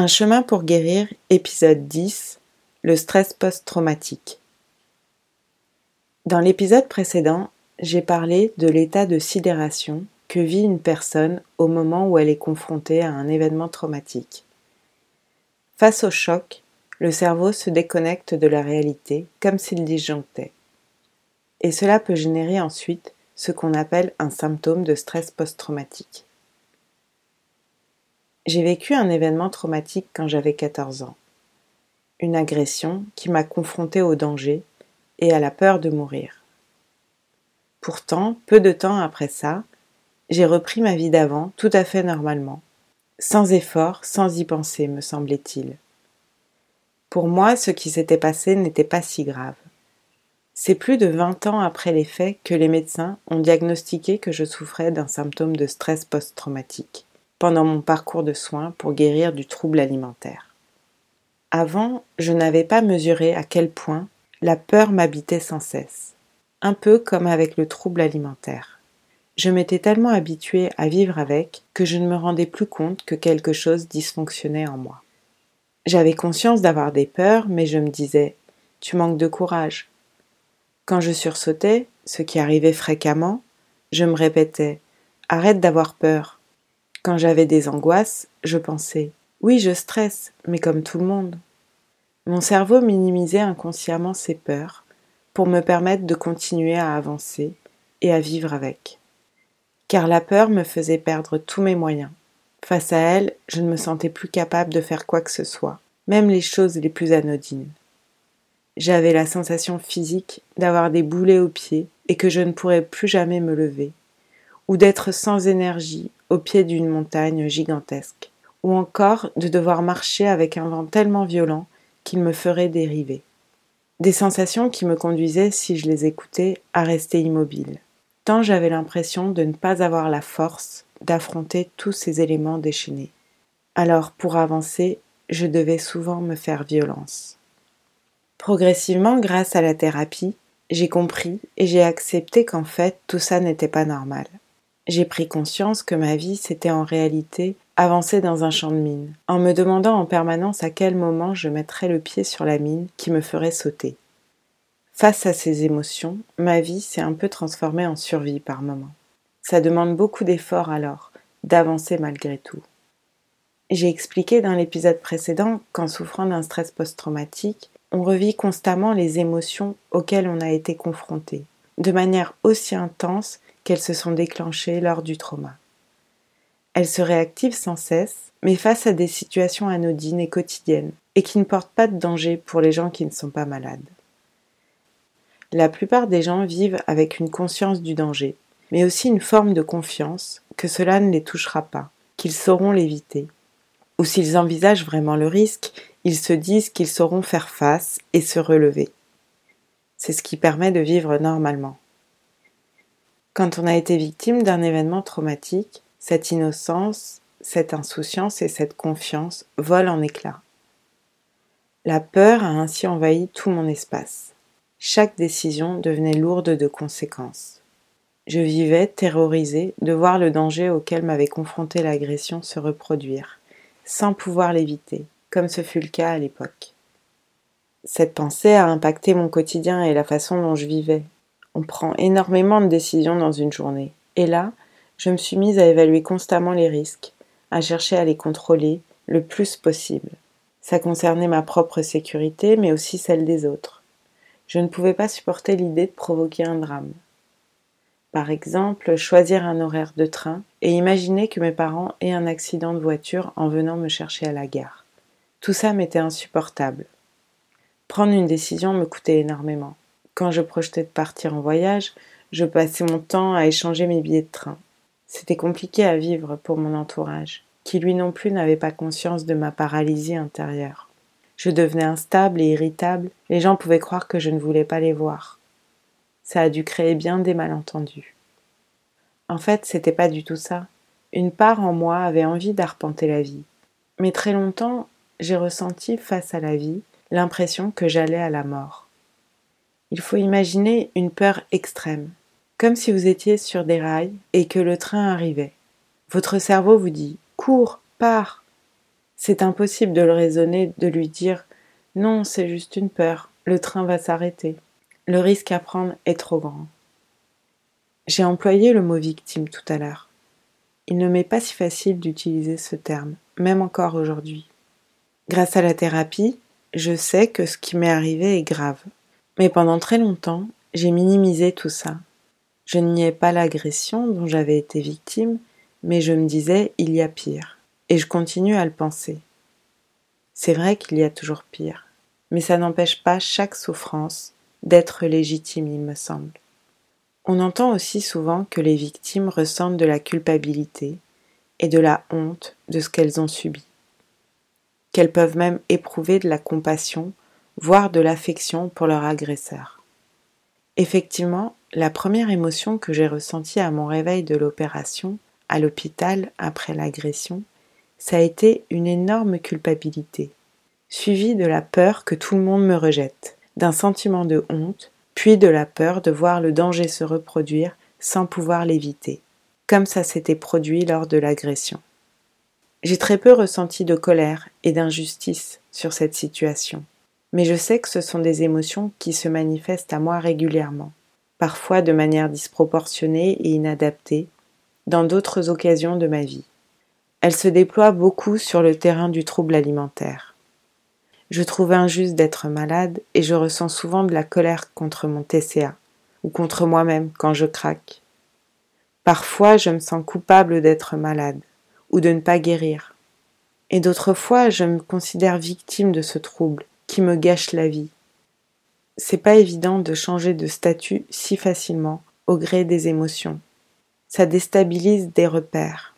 Un chemin pour guérir, épisode 10, le stress post-traumatique. Dans l'épisode précédent, j'ai parlé de l'état de sidération que vit une personne au moment où elle est confrontée à un événement traumatique. Face au choc, le cerveau se déconnecte de la réalité comme s'il disjonctait. Et cela peut générer ensuite ce qu'on appelle un symptôme de stress post-traumatique. J'ai vécu un événement traumatique quand j'avais 14 ans. Une agression qui m'a confrontée au danger et à la peur de mourir. Pourtant, peu de temps après ça, j'ai repris ma vie d'avant tout à fait normalement, sans effort, sans y penser, me semblait-il. Pour moi, ce qui s'était passé n'était pas si grave. C'est plus de 20 ans après les faits que les médecins ont diagnostiqué que je souffrais d'un symptôme de stress post-traumatique pendant mon parcours de soins pour guérir du trouble alimentaire. Avant, je n'avais pas mesuré à quel point la peur m'habitait sans cesse, un peu comme avec le trouble alimentaire. Je m'étais tellement habituée à vivre avec que je ne me rendais plus compte que quelque chose dysfonctionnait en moi. J'avais conscience d'avoir des peurs, mais je me disais Tu manques de courage. Quand je sursautais, ce qui arrivait fréquemment, je me répétais Arrête d'avoir peur, quand j'avais des angoisses, je pensais Oui, je stresse, mais comme tout le monde. Mon cerveau minimisait inconsciemment ses peurs pour me permettre de continuer à avancer et à vivre avec. Car la peur me faisait perdre tous mes moyens. Face à elle, je ne me sentais plus capable de faire quoi que ce soit, même les choses les plus anodines. J'avais la sensation physique d'avoir des boulets aux pieds et que je ne pourrais plus jamais me lever, ou d'être sans énergie au pied d'une montagne gigantesque, ou encore de devoir marcher avec un vent tellement violent qu'il me ferait dériver. Des sensations qui me conduisaient, si je les écoutais, à rester immobile, tant j'avais l'impression de ne pas avoir la force d'affronter tous ces éléments déchaînés. Alors, pour avancer, je devais souvent me faire violence. Progressivement, grâce à la thérapie, j'ai compris et j'ai accepté qu'en fait tout ça n'était pas normal j'ai pris conscience que ma vie s'était en réalité avancée dans un champ de mine, en me demandant en permanence à quel moment je mettrais le pied sur la mine qui me ferait sauter. Face à ces émotions, ma vie s'est un peu transformée en survie par moments. Ça demande beaucoup d'efforts alors, d'avancer malgré tout. J'ai expliqué dans l'épisode précédent qu'en souffrant d'un stress post-traumatique, on revit constamment les émotions auxquelles on a été confronté, de manière aussi intense qu'elles se sont déclenchées lors du trauma. Elles se réactivent sans cesse, mais face à des situations anodines et quotidiennes, et qui ne portent pas de danger pour les gens qui ne sont pas malades. La plupart des gens vivent avec une conscience du danger, mais aussi une forme de confiance que cela ne les touchera pas, qu'ils sauront l'éviter. Ou s'ils envisagent vraiment le risque, ils se disent qu'ils sauront faire face et se relever. C'est ce qui permet de vivre normalement. Quand on a été victime d'un événement traumatique, cette innocence, cette insouciance et cette confiance volent en éclats. La peur a ainsi envahi tout mon espace. Chaque décision devenait lourde de conséquences. Je vivais terrorisée de voir le danger auquel m'avait confronté l'agression se reproduire, sans pouvoir l'éviter, comme ce fut le cas à l'époque. Cette pensée a impacté mon quotidien et la façon dont je vivais, on prend énormément de décisions dans une journée. Et là, je me suis mise à évaluer constamment les risques, à chercher à les contrôler le plus possible. Ça concernait ma propre sécurité, mais aussi celle des autres. Je ne pouvais pas supporter l'idée de provoquer un drame. Par exemple, choisir un horaire de train et imaginer que mes parents aient un accident de voiture en venant me chercher à la gare. Tout ça m'était insupportable. Prendre une décision me coûtait énormément. Quand je projetais de partir en voyage, je passais mon temps à échanger mes billets de train. C'était compliqué à vivre pour mon entourage, qui lui non plus n'avait pas conscience de ma paralysie intérieure. Je devenais instable et irritable, les gens pouvaient croire que je ne voulais pas les voir. Ça a dû créer bien des malentendus. En fait, c'était pas du tout ça. Une part en moi avait envie d'arpenter la vie. Mais très longtemps, j'ai ressenti face à la vie l'impression que j'allais à la mort. Il faut imaginer une peur extrême, comme si vous étiez sur des rails et que le train arrivait. Votre cerveau vous dit Cours, pars. C'est impossible de le raisonner, de lui dire non, c'est juste une peur, le train va s'arrêter. Le risque à prendre est trop grand. J'ai employé le mot victime tout à l'heure. Il ne m'est pas si facile d'utiliser ce terme, même encore aujourd'hui. Grâce à la thérapie, je sais que ce qui m'est arrivé est grave. Mais pendant très longtemps, j'ai minimisé tout ça. Je niais pas l'agression dont j'avais été victime, mais je me disais il y a pire. Et je continue à le penser. C'est vrai qu'il y a toujours pire, mais ça n'empêche pas chaque souffrance d'être légitime, il me semble. On entend aussi souvent que les victimes ressentent de la culpabilité et de la honte de ce qu'elles ont subi, qu'elles peuvent même éprouver de la compassion, voire de l'affection pour leur agresseur. Effectivement, la première émotion que j'ai ressentie à mon réveil de l'opération, à l'hôpital après l'agression, ça a été une énorme culpabilité, suivie de la peur que tout le monde me rejette, d'un sentiment de honte, puis de la peur de voir le danger se reproduire sans pouvoir l'éviter, comme ça s'était produit lors de l'agression. J'ai très peu ressenti de colère et d'injustice sur cette situation, mais je sais que ce sont des émotions qui se manifestent à moi régulièrement, parfois de manière disproportionnée et inadaptée, dans d'autres occasions de ma vie. Elle se déploie beaucoup sur le terrain du trouble alimentaire. Je trouve injuste d'être malade et je ressens souvent de la colère contre mon TCA ou contre moi-même quand je craque. Parfois, je me sens coupable d'être malade ou de ne pas guérir. Et d'autres fois, je me considère victime de ce trouble qui me gâche la vie. C'est pas évident de changer de statut si facilement au gré des émotions. Ça déstabilise des repères.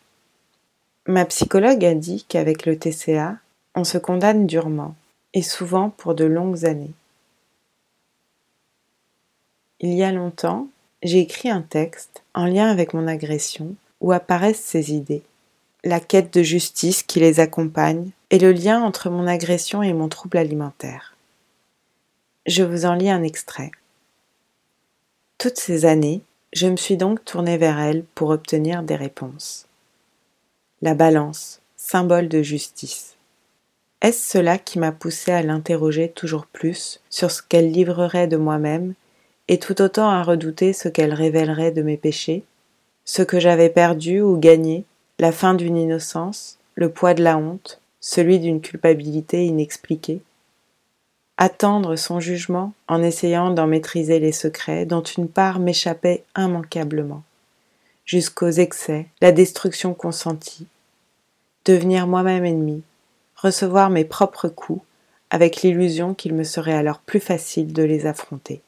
Ma psychologue a dit qu'avec le TCA, on se condamne durement, et souvent pour de longues années. Il y a longtemps, j'ai écrit un texte en lien avec mon agression où apparaissent ces idées, la quête de justice qui les accompagne et le lien entre mon agression et mon trouble alimentaire. Je vous en lis un extrait. Toutes ces années, je me suis donc tournée vers elle pour obtenir des réponses la balance, symbole de justice. Est-ce cela qui m'a poussé à l'interroger toujours plus sur ce qu'elle livrerait de moi-même et tout autant à redouter ce qu'elle révélerait de mes péchés, ce que j'avais perdu ou gagné, la fin d'une innocence, le poids de la honte, celui d'une culpabilité inexpliquée. Attendre son jugement en essayant d'en maîtriser les secrets dont une part m'échappait immanquablement, jusqu'aux excès, la destruction consentie, devenir moi-même ennemi, recevoir mes propres coups, avec l'illusion qu'il me serait alors plus facile de les affronter.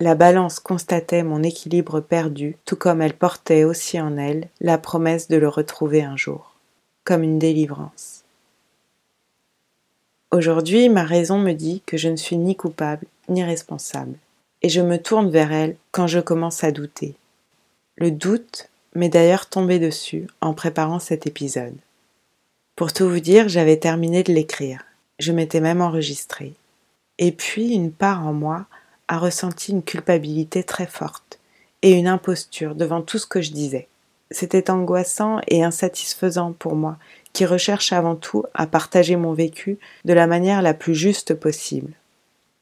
La balance constatait mon équilibre perdu, tout comme elle portait aussi en elle la promesse de le retrouver un jour, comme une délivrance. Aujourd'hui, ma raison me dit que je ne suis ni coupable ni responsable, et je me tourne vers elle quand je commence à douter. Le doute m'est d'ailleurs tombé dessus en préparant cet épisode. Pour tout vous dire, j'avais terminé de l'écrire. Je m'étais même enregistrée. Et puis une part en moi a ressenti une culpabilité très forte et une imposture devant tout ce que je disais. C'était angoissant et insatisfaisant pour moi, qui recherche avant tout à partager mon vécu de la manière la plus juste possible.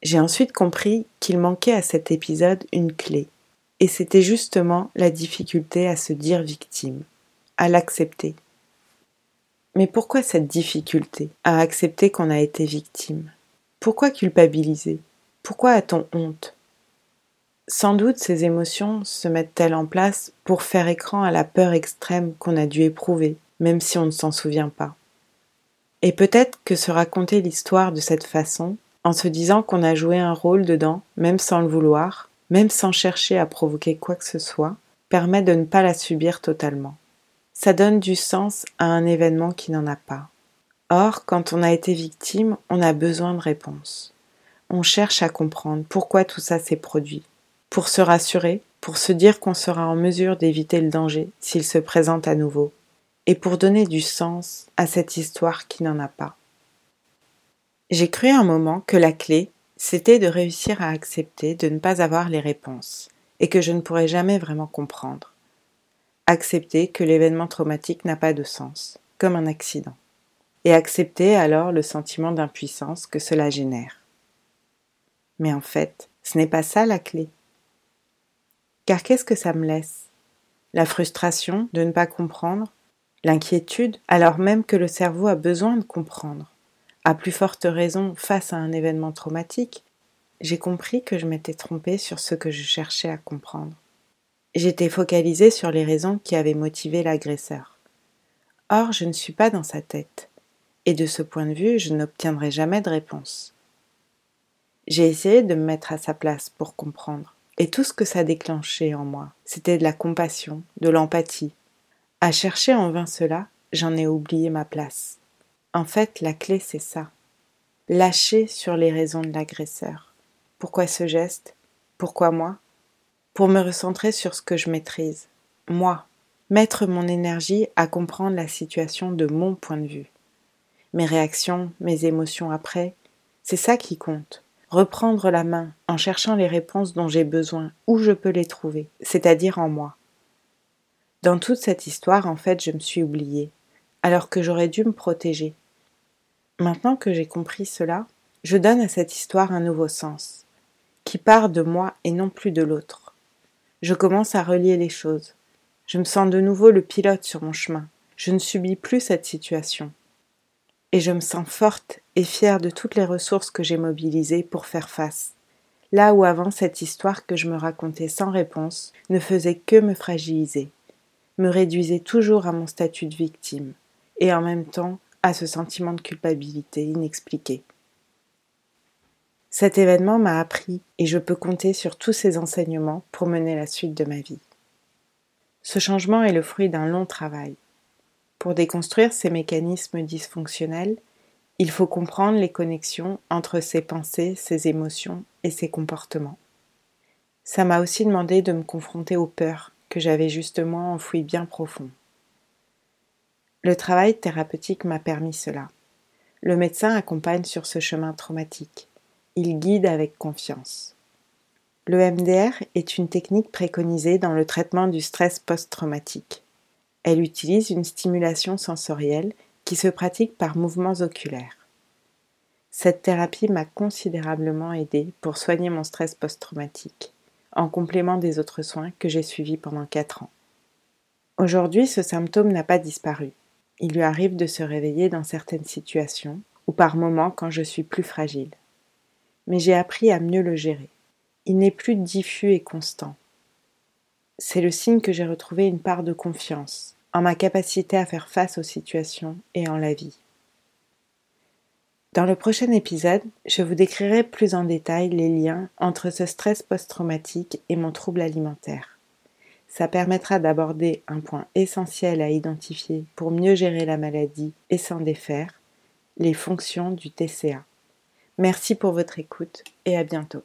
J'ai ensuite compris qu'il manquait à cet épisode une clé, et c'était justement la difficulté à se dire victime, à l'accepter. Mais pourquoi cette difficulté à accepter qu'on a été victime? Pourquoi culpabiliser? Pourquoi a-t-on honte? Sans doute ces émotions se mettent-elles en place pour faire écran à la peur extrême qu'on a dû éprouver, même si on ne s'en souvient pas. Et peut-être que se raconter l'histoire de cette façon, en se disant qu'on a joué un rôle dedans, même sans le vouloir, même sans chercher à provoquer quoi que ce soit, permet de ne pas la subir totalement ça donne du sens à un événement qui n'en a pas. Or, quand on a été victime, on a besoin de réponses. On cherche à comprendre pourquoi tout ça s'est produit, pour se rassurer, pour se dire qu'on sera en mesure d'éviter le danger s'il se présente à nouveau, et pour donner du sens à cette histoire qui n'en a pas. J'ai cru un moment que la clé, c'était de réussir à accepter de ne pas avoir les réponses, et que je ne pourrais jamais vraiment comprendre accepter que l'événement traumatique n'a pas de sens, comme un accident. et accepter alors le sentiment d'impuissance que cela génère. Mais en fait, ce n'est pas ça la clé. Car qu'est-ce que ça me laisse? La frustration de ne pas comprendre? L'inquiétude alors même que le cerveau a besoin de comprendre À plus forte raison face à un événement traumatique, j'ai compris que je m'étais trompée sur ce que je cherchais à comprendre. J'étais focalisée sur les raisons qui avaient motivé l'agresseur. Or, je ne suis pas dans sa tête, et de ce point de vue, je n'obtiendrai jamais de réponse. J'ai essayé de me mettre à sa place pour comprendre, et tout ce que ça déclenchait en moi, c'était de la compassion, de l'empathie. À chercher en vain cela, j'en ai oublié ma place. En fait, la clé, c'est ça. Lâcher sur les raisons de l'agresseur. Pourquoi ce geste? Pourquoi moi? Pour me recentrer sur ce que je maîtrise. Moi. Mettre mon énergie à comprendre la situation de mon point de vue. Mes réactions, mes émotions après, c'est ça qui compte. Reprendre la main en cherchant les réponses dont j'ai besoin, où je peux les trouver, c'est-à-dire en moi. Dans toute cette histoire, en fait, je me suis oubliée, alors que j'aurais dû me protéger. Maintenant que j'ai compris cela, je donne à cette histoire un nouveau sens qui part de moi et non plus de l'autre. Je commence à relier les choses. Je me sens de nouveau le pilote sur mon chemin. Je ne subis plus cette situation. Et je me sens forte et fière de toutes les ressources que j'ai mobilisées pour faire face. Là où avant cette histoire que je me racontais sans réponse ne faisait que me fragiliser, me réduisait toujours à mon statut de victime, et en même temps à ce sentiment de culpabilité inexpliqué. Cet événement m'a appris et je peux compter sur tous ces enseignements pour mener la suite de ma vie. Ce changement est le fruit d'un long travail. Pour déconstruire ces mécanismes dysfonctionnels, il faut comprendre les connexions entre ses pensées, ses émotions et ses comportements. Ça m'a aussi demandé de me confronter aux peurs que j'avais justement enfouies bien profond. Le travail thérapeutique m'a permis cela. Le médecin accompagne sur ce chemin traumatique il guide avec confiance. Le MDR est une technique préconisée dans le traitement du stress post-traumatique. Elle utilise une stimulation sensorielle qui se pratique par mouvements oculaires. Cette thérapie m'a considérablement aidé pour soigner mon stress post-traumatique, en complément des autres soins que j'ai suivis pendant 4 ans. Aujourd'hui, ce symptôme n'a pas disparu. Il lui arrive de se réveiller dans certaines situations ou par moments quand je suis plus fragile mais j'ai appris à mieux le gérer. Il n'est plus diffus et constant. C'est le signe que j'ai retrouvé une part de confiance en ma capacité à faire face aux situations et en la vie. Dans le prochain épisode, je vous décrirai plus en détail les liens entre ce stress post-traumatique et mon trouble alimentaire. Ça permettra d'aborder un point essentiel à identifier pour mieux gérer la maladie et s'en défaire, les fonctions du TCA. Merci pour votre écoute et à bientôt.